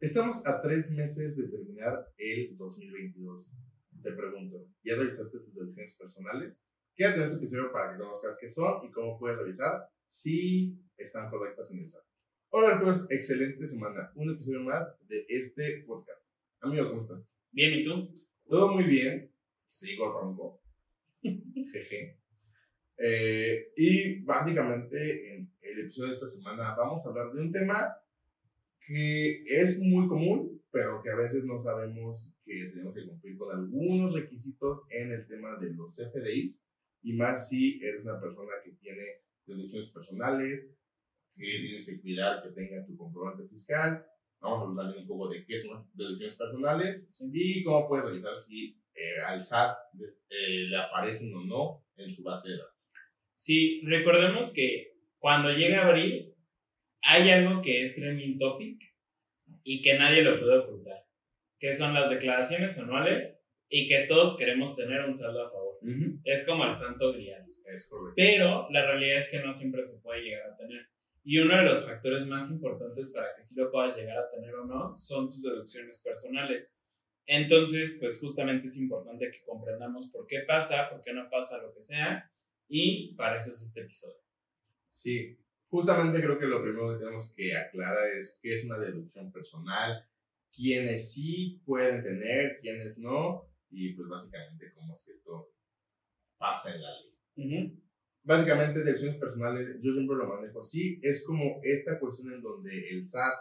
Estamos a tres meses de terminar el 2022. Te pregunto, ¿ya revisaste tus deducciones personales? Quédate en este episodio para que conozcas qué son y cómo puedes revisar si están correctas en el SAT. Hola, pues, excelente semana. Un episodio más de este podcast. Amigo, ¿cómo estás? Bien, ¿y tú? Todo muy bien. Sigo ronco. Jeje. Eh, y básicamente en el episodio de esta semana vamos a hablar de un tema que es muy común, pero que a veces no sabemos que tenemos que cumplir con algunos requisitos en el tema de los FDIs, y más si eres una persona que tiene deducciones personales, que tienes que cuidar que tenga tu comprobante fiscal. Vamos a hablar un poco de qué son deducciones personales y cómo puedes revisar si eh, al SAT eh, le aparecen o no en su base de datos. Sí, recordemos que cuando llega abril, hay algo que es trending topic y que nadie lo puede ocultar, que son las declaraciones anuales y que todos queremos tener un saldo a favor. Es como el santo grial. Es correcto. Pero la realidad es que no siempre se puede llegar a tener. Y uno de los factores más importantes para que sí lo puedas llegar a tener o no son tus deducciones personales. Entonces, pues justamente es importante que comprendamos por qué pasa, por qué no pasa lo que sea, y para eso es este episodio. Sí, Justamente creo que lo primero que tenemos que aclarar es qué es una deducción personal, quiénes sí pueden tener, quiénes no, y pues básicamente cómo es que esto pasa en la ley. Básicamente, deducciones personales, yo siempre lo manejo así, es como esta cuestión en donde el SAT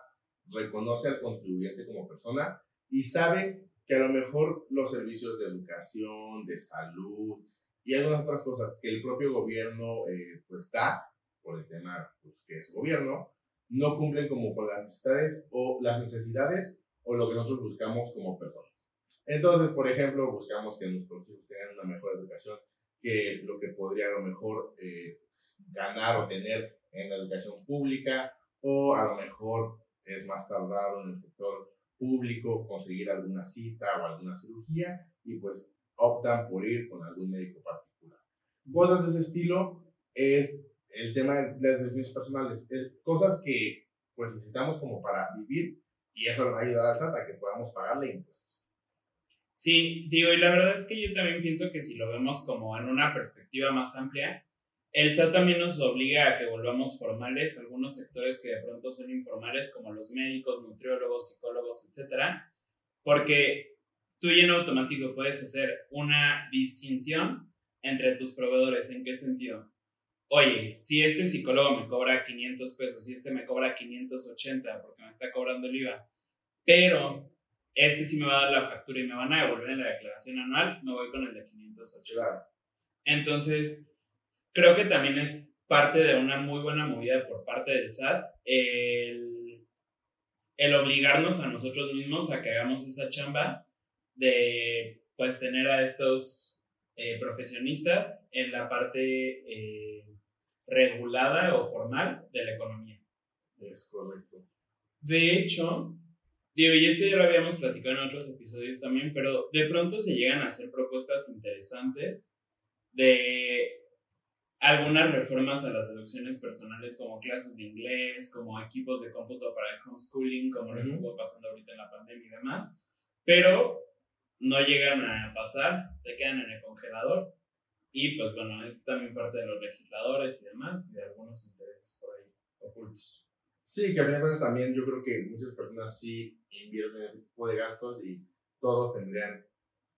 reconoce al contribuyente como persona y sabe que a lo mejor los servicios de educación, de salud y algunas otras cosas que el propio gobierno eh, pues da, por el tema pues, que es gobierno, no cumplen como con las necesidades o las necesidades o lo que nosotros buscamos como personas. Entonces, por ejemplo, buscamos que nuestros hijos tengan una mejor educación que lo que podría a lo mejor eh, ganar o tener en la educación pública o a lo mejor es más tardado en el sector público conseguir alguna cita o alguna cirugía y pues optan por ir con algún médico particular. Cosas de ese estilo es el tema de las decisiones personales. Es cosas que pues necesitamos como para vivir y eso le va a ayudar al SAT a que podamos pagarle impuestos. Sí, digo, y la verdad es que yo también pienso que si lo vemos como en una perspectiva más amplia, el SAT también nos obliga a que volvamos formales algunos sectores que de pronto son informales, como los médicos, nutriólogos, psicólogos, etcétera, porque tú y en automático puedes hacer una distinción entre tus proveedores. ¿En qué sentido? Oye, si este psicólogo me cobra 500 pesos y este me cobra 580 porque me está cobrando el IVA, pero este sí me va a dar la factura y me van a devolver en la declaración anual, me voy con el de 580. Entonces, creo que también es parte de una muy buena movida por parte del SAT el, el obligarnos a nosotros mismos a que hagamos esa chamba de pues tener a estos eh, profesionistas en la parte eh, regulada o formal de la economía. Es correcto. De hecho, digo, y esto ya lo habíamos platicado en otros episodios también, pero de pronto se llegan a hacer propuestas interesantes de algunas reformas a las deducciones personales como clases de inglés, como equipos de cómputo para el homeschooling, como lo estuvo pasando ahorita en la pandemia y demás, pero no llegan a pasar, se quedan en el congelador y pues bueno, es también parte de los legisladores y demás, y de algunos intereses por ahí ocultos. Sí, que a también yo creo que muchas personas sí invierten en ese tipo de gastos y todos tendrían,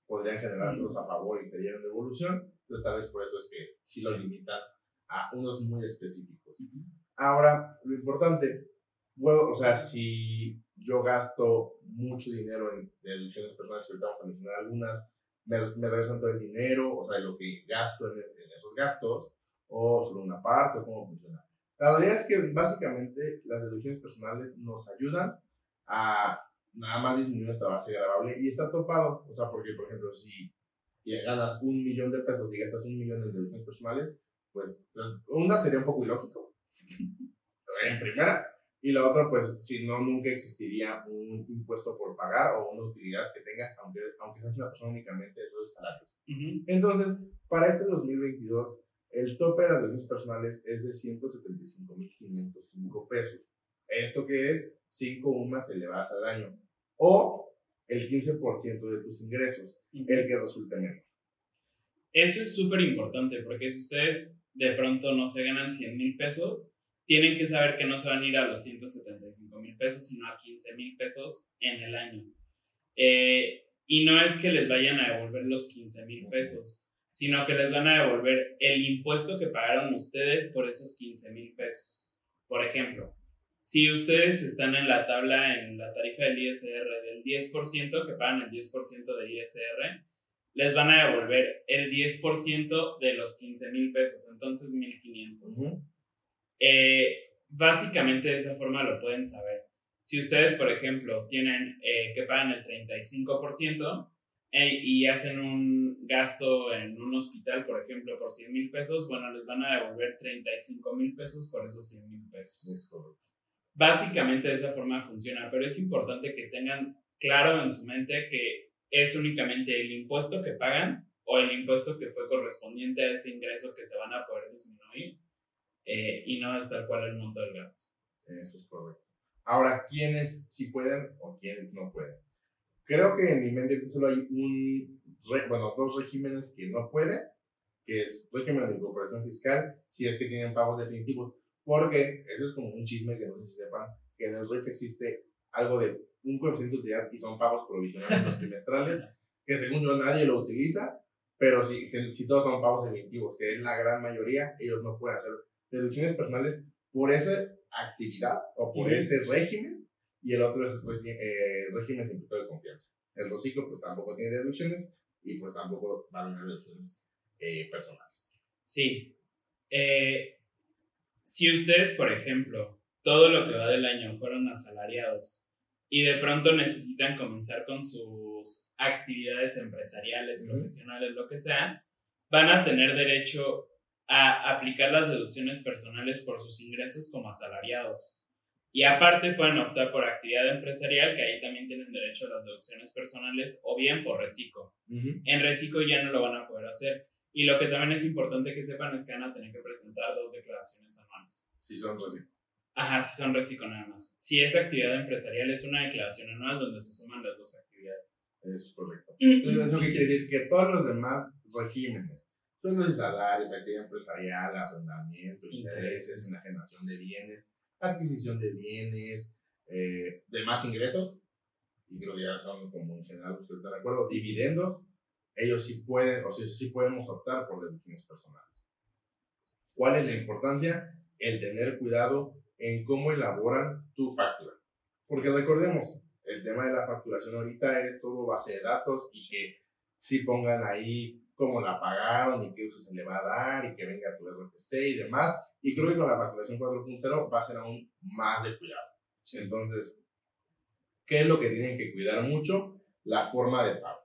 podrían generárselos a favor y pidieran devolución. Entonces tal vez por eso es que sí lo limitan a unos muy específicos. Ahora, lo importante, bueno, o sea, si yo gasto mucho dinero en deducciones personales, que ahorita vamos a mencionar algunas, me, me regresan todo el dinero, o sea, lo que gasto en, esos gastos, o solo una parte, o cómo funciona. La realidad es que básicamente las deducciones personales nos ayudan a nada más disminuir nuestra base grabable y está topado, o sea, porque por ejemplo, si ganas un millón de pesos y gastas un millón en deducciones personales, pues una sería un poco ilógico. En primera, y la otra, pues, si no, nunca existiría un impuesto por pagar o una utilidad que tengas, aunque, aunque seas una persona únicamente de esos salarios. Entonces, para este 2022, el tope de las deducciones personales es de 175.505 pesos. ¿Esto qué es? 5 UMAS elevadas al año. O el 15% de tus ingresos, el que resulte menos. Eso es súper importante porque si ustedes de pronto no se ganan 100 mil pesos, tienen que saber que no se van a ir a los 175 mil pesos, sino a 15 mil pesos en el año. Eh, y no es que les vayan a devolver los 15 mil pesos, sino que les van a devolver el impuesto que pagaron ustedes por esos 15 mil pesos. Por ejemplo, si ustedes están en la tabla, en la tarifa del ISR del 10%, que pagan el 10% de ISR, les van a devolver el 10% de los 15 mil pesos, entonces 1.500. Eh, básicamente de esa forma lo pueden saber. Si ustedes, por ejemplo, tienen eh, que pagan el 35% eh, y hacen un gasto en un hospital, por ejemplo, por 100 mil pesos, bueno, les van a devolver 35 mil pesos por esos 100 mil pesos. Básicamente de esa forma funciona, pero es importante que tengan claro en su mente que es únicamente el impuesto que pagan o el impuesto que fue correspondiente a ese ingreso que se van a poder disminuir eh, y no es tal cual el monto del gasto. Eso es correcto. Ahora, ¿quiénes sí pueden o quiénes no pueden? Creo que en mi mente solo hay un, bueno, dos regímenes que no pueden, que es régimen de incorporación fiscal, si es que tienen pagos definitivos, porque eso es como un chisme que no sé si sepan, que en el RIF existe algo de un coeficiente de utilidad y son pagos provisionales los trimestrales, que según yo nadie lo utiliza, pero si, si todos son pagos definitivos, que es la gran mayoría, ellos no pueden hacer deducciones personales por esa actividad o por ese régimen y el otro es eh, régimen sin de confianza. El reciclo pues tampoco tiene deducciones y pues tampoco van a tener deducciones eh, personales. Sí. Eh, si ustedes, por ejemplo, todo lo que va del año fueron asalariados y de pronto necesitan comenzar con sus actividades empresariales, profesionales, lo que sea, van a tener derecho a aplicar las deducciones personales por sus ingresos como asalariados. Y aparte pueden optar por actividad empresarial, que ahí también tienen derecho a las deducciones personales, o bien por reciclo. En reciclo ya no lo van a poder hacer. Y lo que también es importante que sepan es que van a tener que presentar dos declaraciones anuales. Si son reciclo. Ajá, si son reciclo nada más. Si es actividad empresarial, es una declaración anual donde se suman las dos actividades. Es correcto. Entonces, ¿eso qué quiere decir? Que todos los demás regímenes son los salarios, actividad empresarial, arrendamiento, intereses, enajenación de bienes, adquisición de bienes, eh, demás ingresos, y creo que ya son como en general, usted está de acuerdo, dividendos, ellos sí pueden, o sea, sí podemos optar por deducciones personales. ¿Cuál es la importancia? El tener cuidado en cómo elaboran tu factura. Porque recordemos, el tema de la facturación ahorita es todo base de datos y que si pongan ahí cómo la pagaron y qué uso se le va a dar y que venga tu RFC y demás. Y creo que con la facturación 4.0 va a ser aún más de cuidado. Entonces, ¿qué es lo que tienen que cuidar mucho? La forma de pago.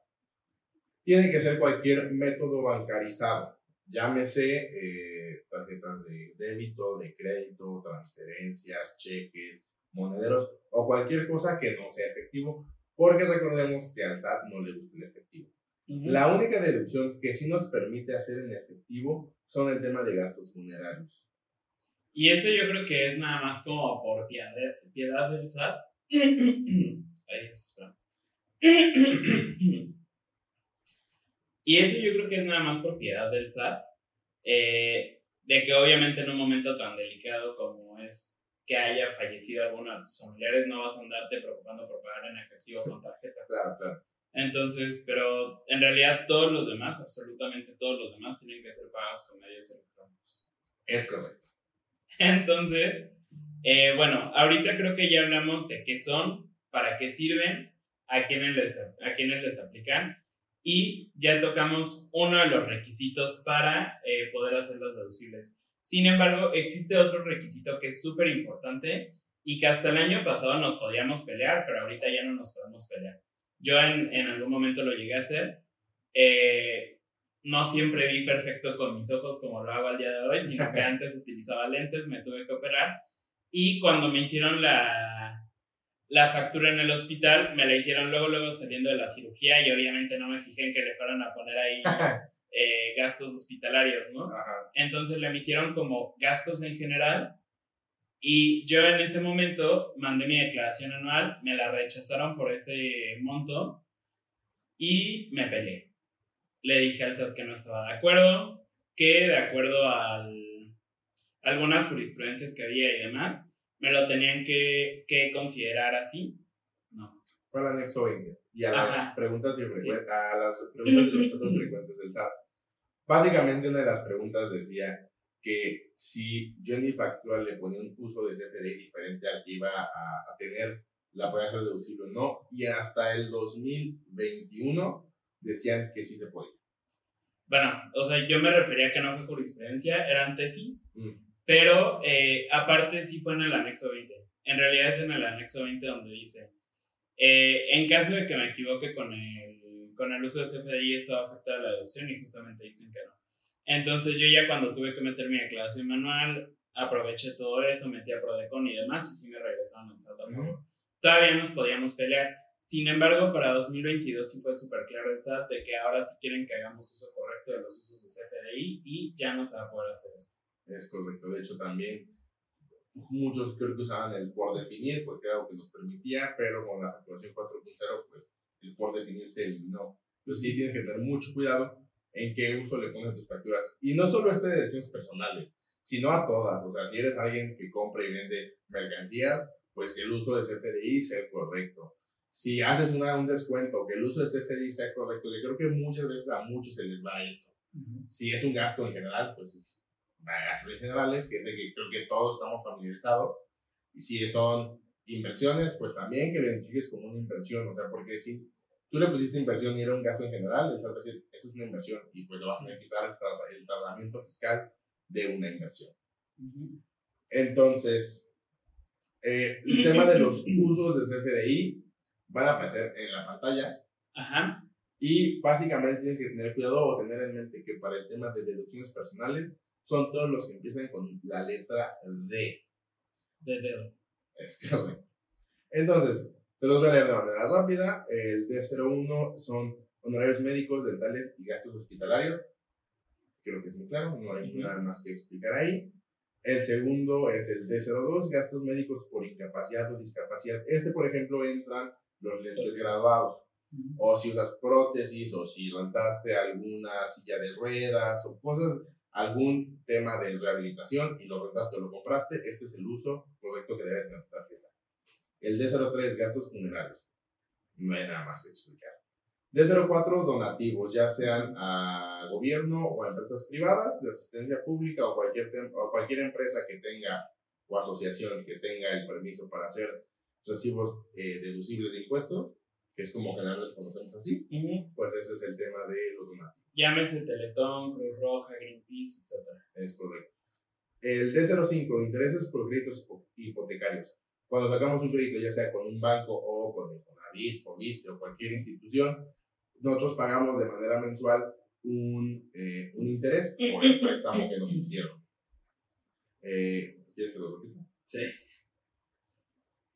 Tiene que ser cualquier método bancarizado, llámese eh, tarjetas de débito, de crédito, transferencias, cheques, monederos o cualquier cosa que no sea efectivo, porque recordemos que al SAT no le gusta el efectivo. La única deducción que sí nos permite hacer en efectivo son el tema de gastos funerarios. Y eso yo creo que es nada más como por piedad, piedad del SAT. Ay, y eso yo creo que es nada más por piedad del SAT. Eh, de que obviamente en un momento tan delicado como es que haya fallecido alguno de tus familiares, no vas a andarte preocupando por pagar en efectivo con tarjeta. Claro, claro. Entonces, pero en realidad todos los demás, absolutamente todos los demás, tienen que ser pagados con medios electrónicos. Es correcto. Entonces, eh, bueno, ahorita creo que ya hablamos de qué son, para qué sirven, a quiénes les, a quiénes les aplican y ya tocamos uno de los requisitos para eh, poder hacerlos deducibles. Sin embargo, existe otro requisito que es súper importante y que hasta el año pasado nos podíamos pelear, pero ahorita ya no nos podemos pelear. Yo en, en algún momento lo llegué a hacer. Eh, no siempre vi perfecto con mis ojos como lo hago al día de hoy, sino que antes utilizaba lentes, me tuve que operar. Y cuando me hicieron la, la factura en el hospital, me la hicieron luego, luego saliendo de la cirugía y obviamente no me fijé en que le fueran a poner ahí eh, gastos hospitalarios, ¿no? Entonces le emitieron como gastos en general Y yo en ese momento mandé mi declaración anual, me la rechazaron por ese monto y me peleé. Le dije al SAT que no estaba de acuerdo, que de acuerdo a algunas jurisprudencias que había y demás, me lo tenían que, que considerar así. No. Fue el anexo 20 y a las preguntas y a las preguntas y respuestas frecuentes del SAT. Básicamente una de las preguntas decía que si yo en mi factura le ponía un uso de CFD diferente al que iba a, tener, la podía hacer deducible o no, y hasta el 2021 decían que sí se podía. Bueno, o sea, yo me refería a que no fue jurisprudencia, eran tesis, mm. pero eh, aparte sí fue en el anexo 20. En realidad es en el anexo 20 donde dice, eh, en caso de que me equivoque con el, con el uso de CFDI, esto va a afectar la deducción y justamente dicen que no. Entonces yo ya cuando tuve que meter mi declaración manual, aproveché todo eso, metí a Prodecon y demás y sí me regresaron al SAT Todavía nos podíamos pelear. Sin embargo, para 2022 sí fue súper claro el SAT de que ahora sí quieren que hagamos uso correcto de los usos de CFDI y ya no se va a poder hacer esto. Es correcto. De hecho, también muchos creo que usaban el por definir porque era algo que nos permitía, pero con la facturación 4.0, pues el por definir se eliminó. Entonces sí tienes que tener mucho cuidado en qué uso le pones tus facturas. Y no solo este de decisiones personales, sino a todas. O sea, si eres alguien que compra y vende mercancías, pues que el uso de CFDI sea correcto. Si haces una, un descuento, que el uso de CFDI sea correcto, yo creo que muchas veces a muchos se les va eso. Si es un gasto en general, pues es gastos en generales, que es de que creo que todos estamos familiarizados. Y si son inversiones, pues también que lo identifiques como una inversión. O sea, porque si tú le pusiste inversión y era un gasto en general, es decir, esto es una inversión y pues lo vas a tener que usar el, tratamiento fiscal de una inversión. Entonces, eh, el tema de los usos de CFDI van a aparecer en la pantalla. Ajá. Y básicamente tienes que tener cuidado o tener en mente que para el tema de deducciones personales son todos los que empiezan con la letra D. De dedo. Es correcto. Entonces, se los voy a leer de manera rápida. El D01 son honorarios médicos, dentales y gastos hospitalarios. Creo que es muy claro, no hay nada más que explicar ahí. El segundo es el D02, gastos médicos por incapacidad o discapacidad. Este, por ejemplo, entran los lentes graduados. O si usas prótesis, o si rentaste alguna silla de ruedas, o cosas, algún tema de rehabilitación y lo rentaste o lo compraste, este es el uso correcto que debe tarjeta. El D03, gastos funerarios. No hay nada más que explicar. D04, donativos, ya sean a gobierno o a empresas privadas de asistencia pública o cualquier, o cualquier empresa que tenga o asociación que tenga el permiso para hacer recibos eh, deducibles de impuestos, que es como generalmente conocemos así, pues ese es el tema de los donativos. Llámese Teletón, Cruz Roja, Greenpeace, etc. Es correcto. El D05, intereses por créditos hipotecarios. Cuando sacamos un crédito, ya sea con un banco o con el Fonavit, Fobiste o cualquier institución, nosotros pagamos de manera mensual un, eh, un interés por el préstamo que nos hicieron. Eh, ¿Quieres que lo repita? Sí.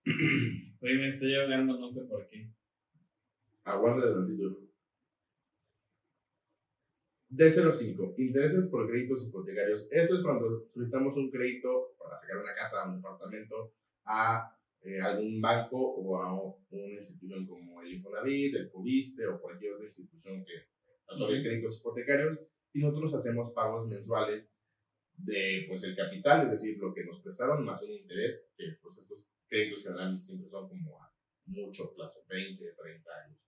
Oye, me estoy ahogando, no sé por qué. Aguarda de tantito. D05, intereses por créditos hipotecarios. Esto es cuando solicitamos un crédito para sacar una casa, un apartamento, a eh, algún banco o a una institución como el Infonavit, el Fobiste o cualquier otra institución que otorgue créditos hipotecarios y nosotros hacemos pagos mensuales de pues el capital, es decir, lo que nos prestaron más un interés, que pues estos créditos generalmente siempre son como a mucho plazo, 20, 30 años.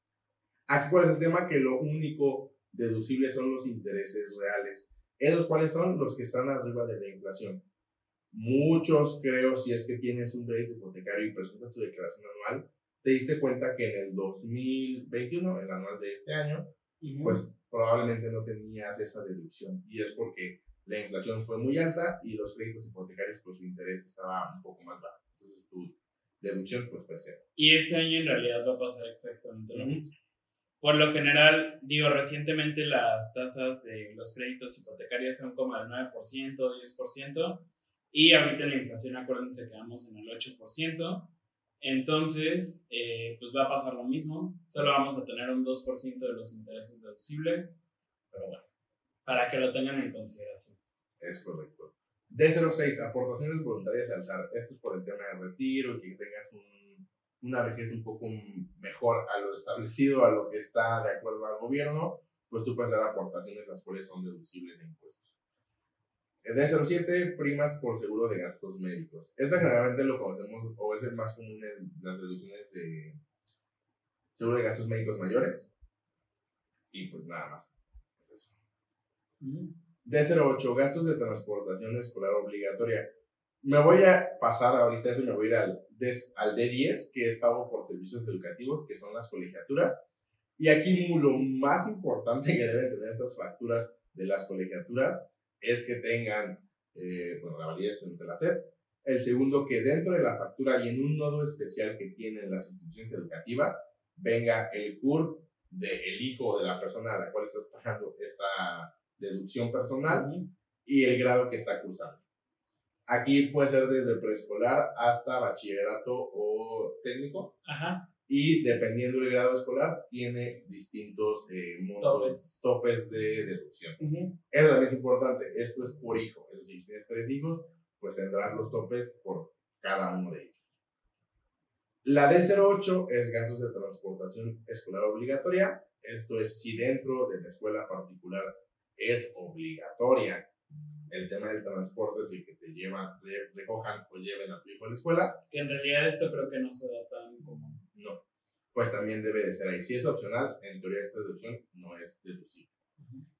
Aquí cuál es el tema, que lo único deducible son los intereses reales. ¿Esos cuáles son? Los que están arriba de la inflación. Muchos, creo, si es que tienes un crédito hipotecario y presentas tu declaración anual, te diste cuenta que en el 2021, el anual de este año, pues probablemente no tenías esa deducción. Y es porque la inflación fue muy alta y los créditos hipotecarios, pues su interés estaba un poco más bajo. Entonces tu deducción, pues fue cero. Y este año en realidad va a pasar exactamente lo mismo. Por lo general, digo, recientemente las tasas de los créditos hipotecarios son como el 9%, 10%. Y ahorita la inflación, acuérdense que vamos en el 8%. Entonces, eh, pues va a pasar lo mismo. Solo vamos a tener un 2% de los intereses deducibles. Pero bueno, para que lo tengan en consideración. Es correcto. D06, aportaciones voluntarias al SAR. Esto es por el tema de retiro y que tengas un, una vejez un poco mejor a lo establecido, a lo que está de acuerdo al gobierno, pues tú puedes hacer aportaciones las cuales son deducibles de impuestos. D07, primas por seguro de gastos médicos. Esta generalmente lo conocemos o es el más común en las deducciones de seguro de gastos médicos mayores. Y pues nada más. Es eso. D08, gastos de transportación escolar obligatoria. Me voy a pasar ahorita eso y me voy a ir al, al D10, que es pago por servicios educativos, que son las colegiaturas. Y aquí lo más importante que deben tener estas facturas de las colegiaturas es que tengan, eh, bueno, la validez entre la SEP. El segundo, que dentro de la factura y en un nodo especial que tienen las instituciones educativas, venga el CUR del hijo de la persona a la cual estás pagando esta deducción personal y el grado que está cursando. Aquí puede ser desde preescolar hasta bachillerato o técnico. Y dependiendo del grado escolar, tiene distintos eh, montos, topes. de deducción. Eso también es importante. Esto es por hijo. Es decir, si tienes tres hijos, pues tendrás los topes por cada uno de ellos. La D08 es gastos de transportación escolar obligatoria. Esto es si dentro de la escuela particular es obligatoria el tema del transporte, si que te llevan, recojan o lleven a tu hijo a la escuela. Que en realidad esto creo que no se da tan común. No, pues también debe de ser ahí. Si es opcional, en teoría esta deducción no es deducible.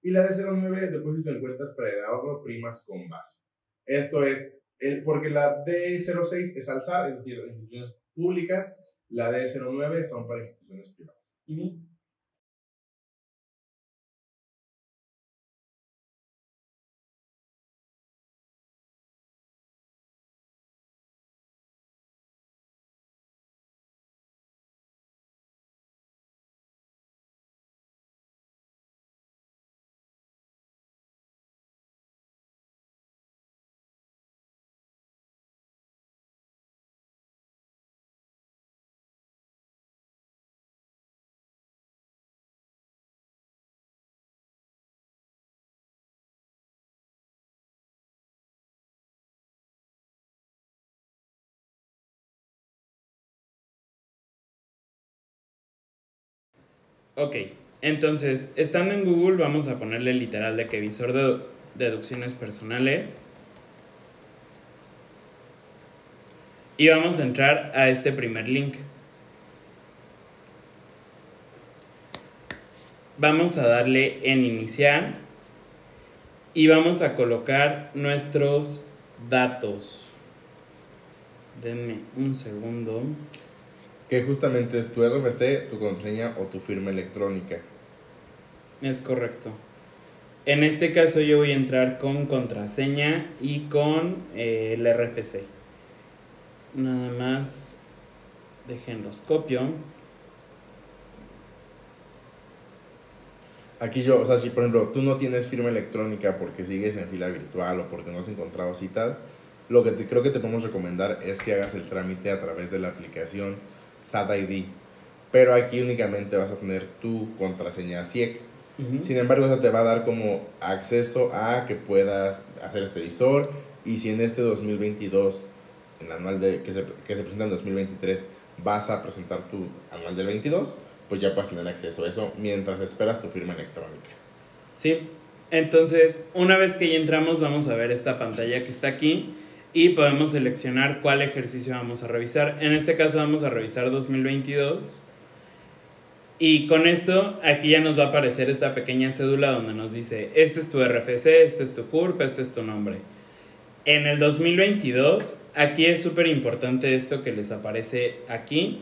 Y la D09, depósito en cuentas para el ahorro, primas con base. Esto es, el, porque la D06 es alzar, es decir, instituciones públicas, la D09 son para instituciones privadas. Ok, entonces, estando en Google, vamos a ponerle literal de que visor de deducciones personales. Y vamos a entrar a este primer link. Vamos a darle en iniciar y vamos a colocar nuestros datos. Denme un segundo que justamente es tu RFC, tu contraseña o tu firma electrónica. Es correcto. En este caso yo voy a entrar con contraseña y con eh, el RFC. Nada más déjenlos copio. Aquí yo, o sea, si por ejemplo tú no tienes firma electrónica porque sigues en fila virtual o porque no has encontrado citas, lo que te, creo que te podemos recomendar es que hagas el trámite a través de la aplicación SAT ID. Pero aquí únicamente vas a tener tu contraseña CIEC. Sin embargo, eso te va a dar como acceso a que puedas hacer este visor. Y si en este 2022, en anual de, que, se, que se presenta en 2023, vas a presentar tu anual del 22, pues ya puedes tener acceso a eso mientras esperas tu firma electrónica. Sí, entonces una vez que ya entramos vamos a ver esta pantalla que está aquí y podemos seleccionar cuál ejercicio vamos a revisar. En este caso vamos a revisar 2022. Y con esto aquí ya nos va a aparecer esta pequeña cédula donde nos dice, este es tu RFC, este es tu CURP, este es tu nombre. En el 2022, aquí es súper importante esto que les aparece aquí,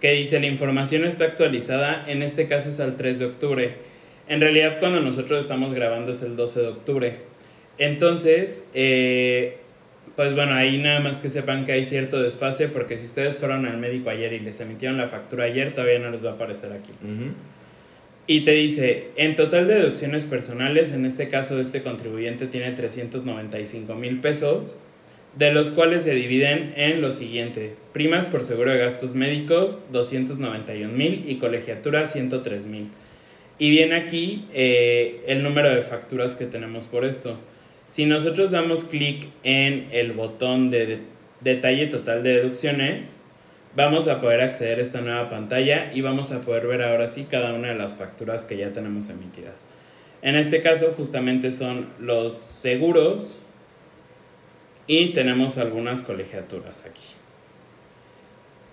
que dice la información está actualizada, en este caso es al 3 de octubre. En realidad cuando nosotros estamos grabando es el 12 de octubre. Entonces, eh, pues bueno, ahí nada más que sepan que hay cierto desfase porque si ustedes fueron al médico ayer y les emitieron la factura ayer, todavía no les va a aparecer aquí. Y te dice, en total de deducciones personales, en este caso este contribuyente tiene 395 mil pesos, de los cuales se dividen en lo siguiente, primas por seguro de gastos médicos 291 mil y colegiatura 103 mil. Y viene aquí eh, el número de facturas que tenemos por esto. Si nosotros damos clic en el botón de detalle total de deducciones, vamos a poder acceder a esta nueva pantalla y vamos a poder ver ahora sí cada una de las facturas que ya tenemos emitidas. En este caso justamente son los seguros y tenemos algunas colegiaturas aquí.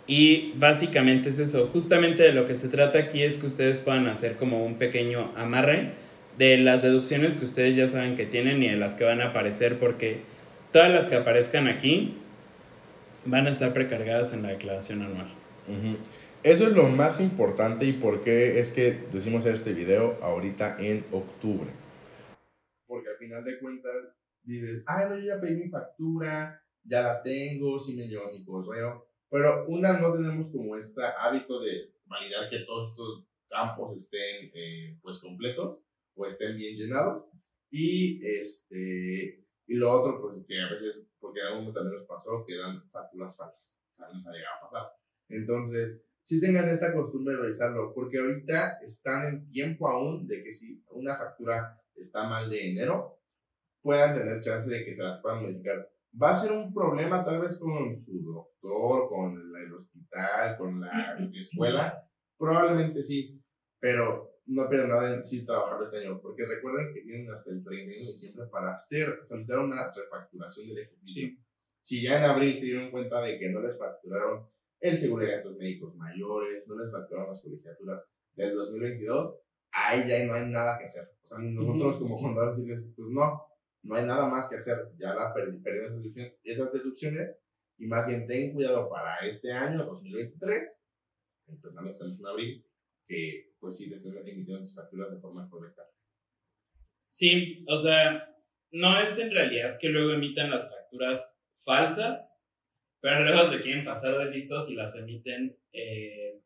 Y básicamente es eso, justamente de lo que se trata aquí es que ustedes puedan hacer como un pequeño amarre de las deducciones que ustedes ya saben que tienen y de las que van a aparecer porque todas las que aparezcan aquí van a estar precargadas en la declaración anual. Eso es lo más importante y por qué es que decimos este video ahorita en octubre. Porque al final de cuentas dices, ah, no, yo ya pedí mi factura, ya la tengo, sí me llegó mi correo, pero una no tenemos como este hábito de validar que todos estos campos estén eh, pues completos o estén bien llenados y este y lo otro, pues que a veces, porque a uno también nos pasó, que dan facturas falsas. Sea, nos ha llegado a pasar. Entonces, si tengan esta costumbre de revisarlo, porque ahorita están en tiempo aún de que si una factura está mal de enero, puedan tener chance de que se las puedan modificar. Va a ser un problema tal vez con su doctor, con el hospital, con la escuela, probablemente sí, pero no pierden nada en sí trabajar este año, porque recuerden que tienen hasta el 31 de diciembre para hacer, solicitar una refacturación del ejercicio. Si ya en abril se dieron cuenta de que no les facturaron el seguro de gastos médicos mayores, no les facturaron las colegiaturas del 2022, ahí ya no hay nada que hacer. O sea, nosotros como contadores decirles, pues no, no hay nada más que hacer, ya la perdieron esas deducciones, esas deducciones y más bien ten cuidado para este año, 2023, entonces estamos en abril, que pues sí te emitiendo tus facturas de forma correcta. Sí, o sea, no es en realidad que luego emitan las facturas falsas, pero luego se quieren pasar de listos y las emiten eh,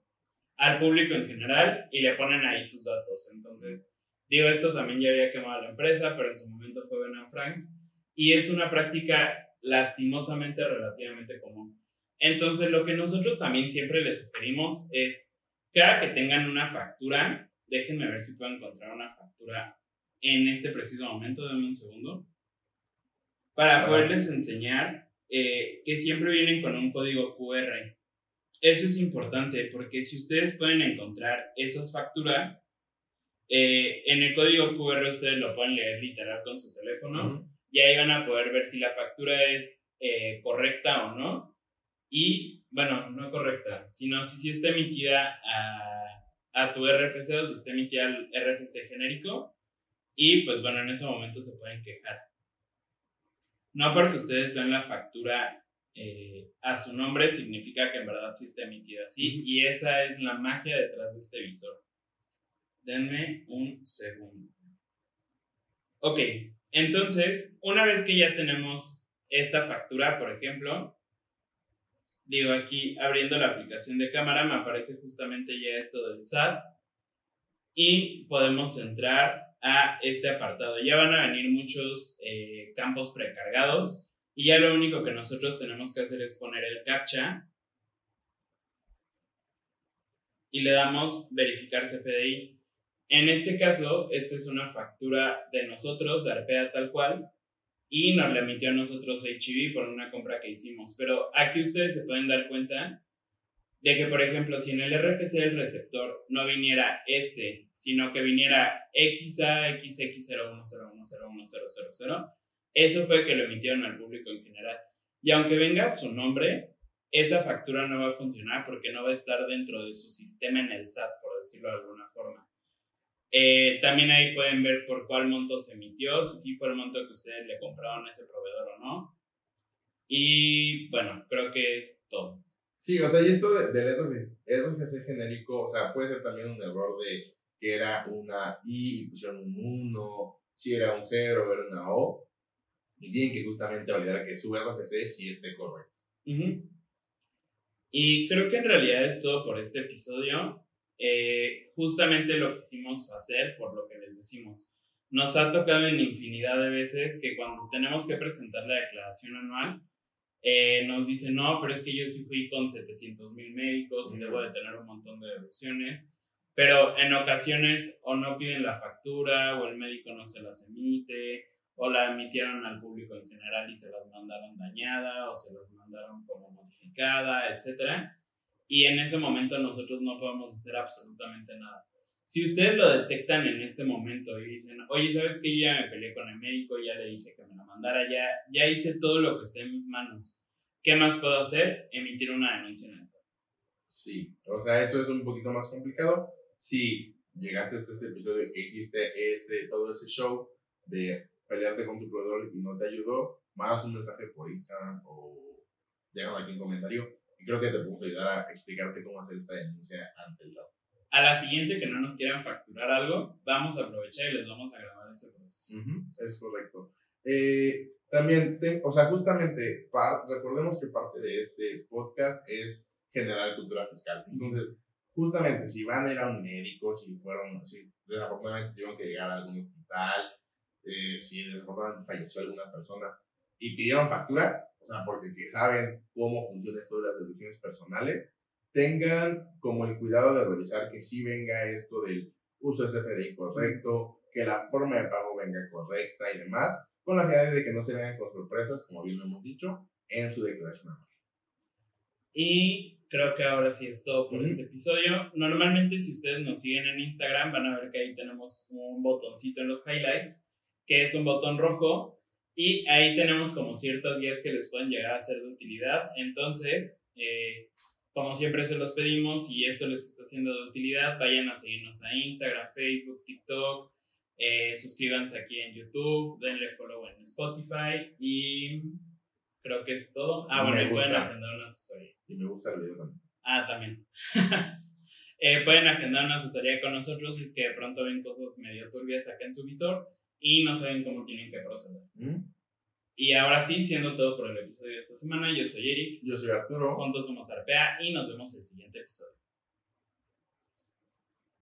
al público en general y le ponen ahí tus datos. Entonces, digo, esto también ya había quemado la empresa, pero en su momento fue Frank y es una práctica lastimosamente relativamente común. Entonces, lo que nosotros también siempre les sugerimos es cada que tengan una factura, déjenme ver si puedo encontrar una factura en este preciso momento, denme un segundo, para poderles enseñar eh, que siempre vienen con un código QR. Eso es importante porque si ustedes pueden encontrar esas facturas, eh, en el código QR ustedes lo pueden leer literal con su teléfono y ahí van a poder ver si la factura es eh, correcta o no. Y bueno, no correcta, sino si, si está emitida a, a tu RFC o si está emitida al RFC genérico. Y pues bueno, en ese momento se pueden quejar. No porque ustedes vean la factura eh, a su nombre significa que en verdad sí está emitida así. Y esa es la magia detrás de este visor. Denme un segundo. Ok, entonces, una vez que ya tenemos esta factura, por ejemplo, digo aquí abriendo la aplicación de cámara me aparece justamente ya esto del SAT y podemos entrar a este apartado. Ya van a venir muchos eh, campos precargados y ya lo único que nosotros tenemos que hacer es poner el captcha y le damos verificar CFDI. En este caso, esta es una factura de nosotros, de Arpea tal cual, y nos la emitió a nosotros HB por una compra que hicimos. Pero aquí ustedes se pueden dar cuenta de que, por ejemplo, si en el RFC del receptor no viniera este, sino que viniera XAXX01010100, eso fue que lo emitieron al público en general. Y aunque venga su nombre, esa factura no va a funcionar porque no va a estar dentro de su sistema en el SAT, por decirlo de alguna forma. Eh, también ahí pueden ver por cuál monto se emitió, si sí fue el monto que ustedes le compraron a ese proveedor o no. Y bueno, creo que es todo. Sí, o sea, y esto del RFC genérico, o sea, puede ser también un error de que era una I y pusieron un 1, si era un 0, era una O, y tienen que justamente validar que su RFC sí esté correcto. Y creo que en realidad es todo por este episodio. Eh, justamente lo quisimos hacer por lo que les decimos. Nos ha tocado en infinidad de veces que cuando tenemos que presentar la declaración anual, eh, nos dicen, no, pero es que yo sí fui con 700 mil médicos y debo de tener un montón de deducciones, pero en ocasiones o no piden la factura o el médico no se las emite o la emitieron al público en general y se las mandaron dañada o se las mandaron como modificada, etc. Y en ese momento nosotros no podemos hacer absolutamente nada. Si ustedes lo detectan en este momento y dicen, oye, ¿sabes qué? Ya me peleé con el médico, ya le dije que me la mandara, ya, ya hice todo lo que esté en mis manos. ¿Qué más puedo hacer? Emitir una denuncia en Sí, o sea, eso es un poquito más complicado. Si llegaste hasta este episodio y hiciste ese, todo ese show de pelearte con tu proveedor y no te ayudó, mandas un mensaje por Instagram o déjame aquí un comentario creo que te podemos ayudar a explicarte cómo hacer esta denuncia ante el SAT. A la siguiente que no nos quieran facturar algo, vamos a aprovechar y les vamos a grabar ese proceso. es correcto. Eh, también, o sea, justamente, recordemos que parte de este podcast es generar cultura fiscal. Entonces, justamente, si van a ir a un médico, si fueron, si desafortunadamente tuvieron que llegar a algún hospital, eh, si desafortunadamente falleció alguna persona y pidieron factura, o sea, porque saben cómo funciona esto de las deducciones personales, tengan como el cuidado de revisar que sí venga esto del uso SFDI correcto, que la forma de pago venga correcta y demás, con la finalidad de que no se vengan con sorpresas, como bien lo hemos dicho, en su declaración Y creo que ahora sí es todo por este episodio. Normalmente si ustedes nos siguen en Instagram van a ver que ahí tenemos un botoncito en los highlights que es un botón rojo y ahí tenemos como ciertas guías que les pueden llegar a ser de utilidad. Entonces, eh, como siempre se los pedimos, si esto les está siendo de utilidad, vayan a seguirnos a Instagram, Facebook, TikTok, eh, suscríbanse aquí en YouTube, denle follow en Spotify y creo que es todo. Ah, bueno, y pueden agendar una asesoría. Y me gusta el video también. Ah, también. Eh, pueden agendar una asesoría con nosotros si es que de pronto ven cosas medio turbias acá en su visor y no saben cómo tienen que proceder. ¿Mm? Y ahora sí, siendo todo por el episodio de esta semana, yo soy Eric. Yo soy Arturo. Juntos somos Arpea y nos vemos el siguiente episodio.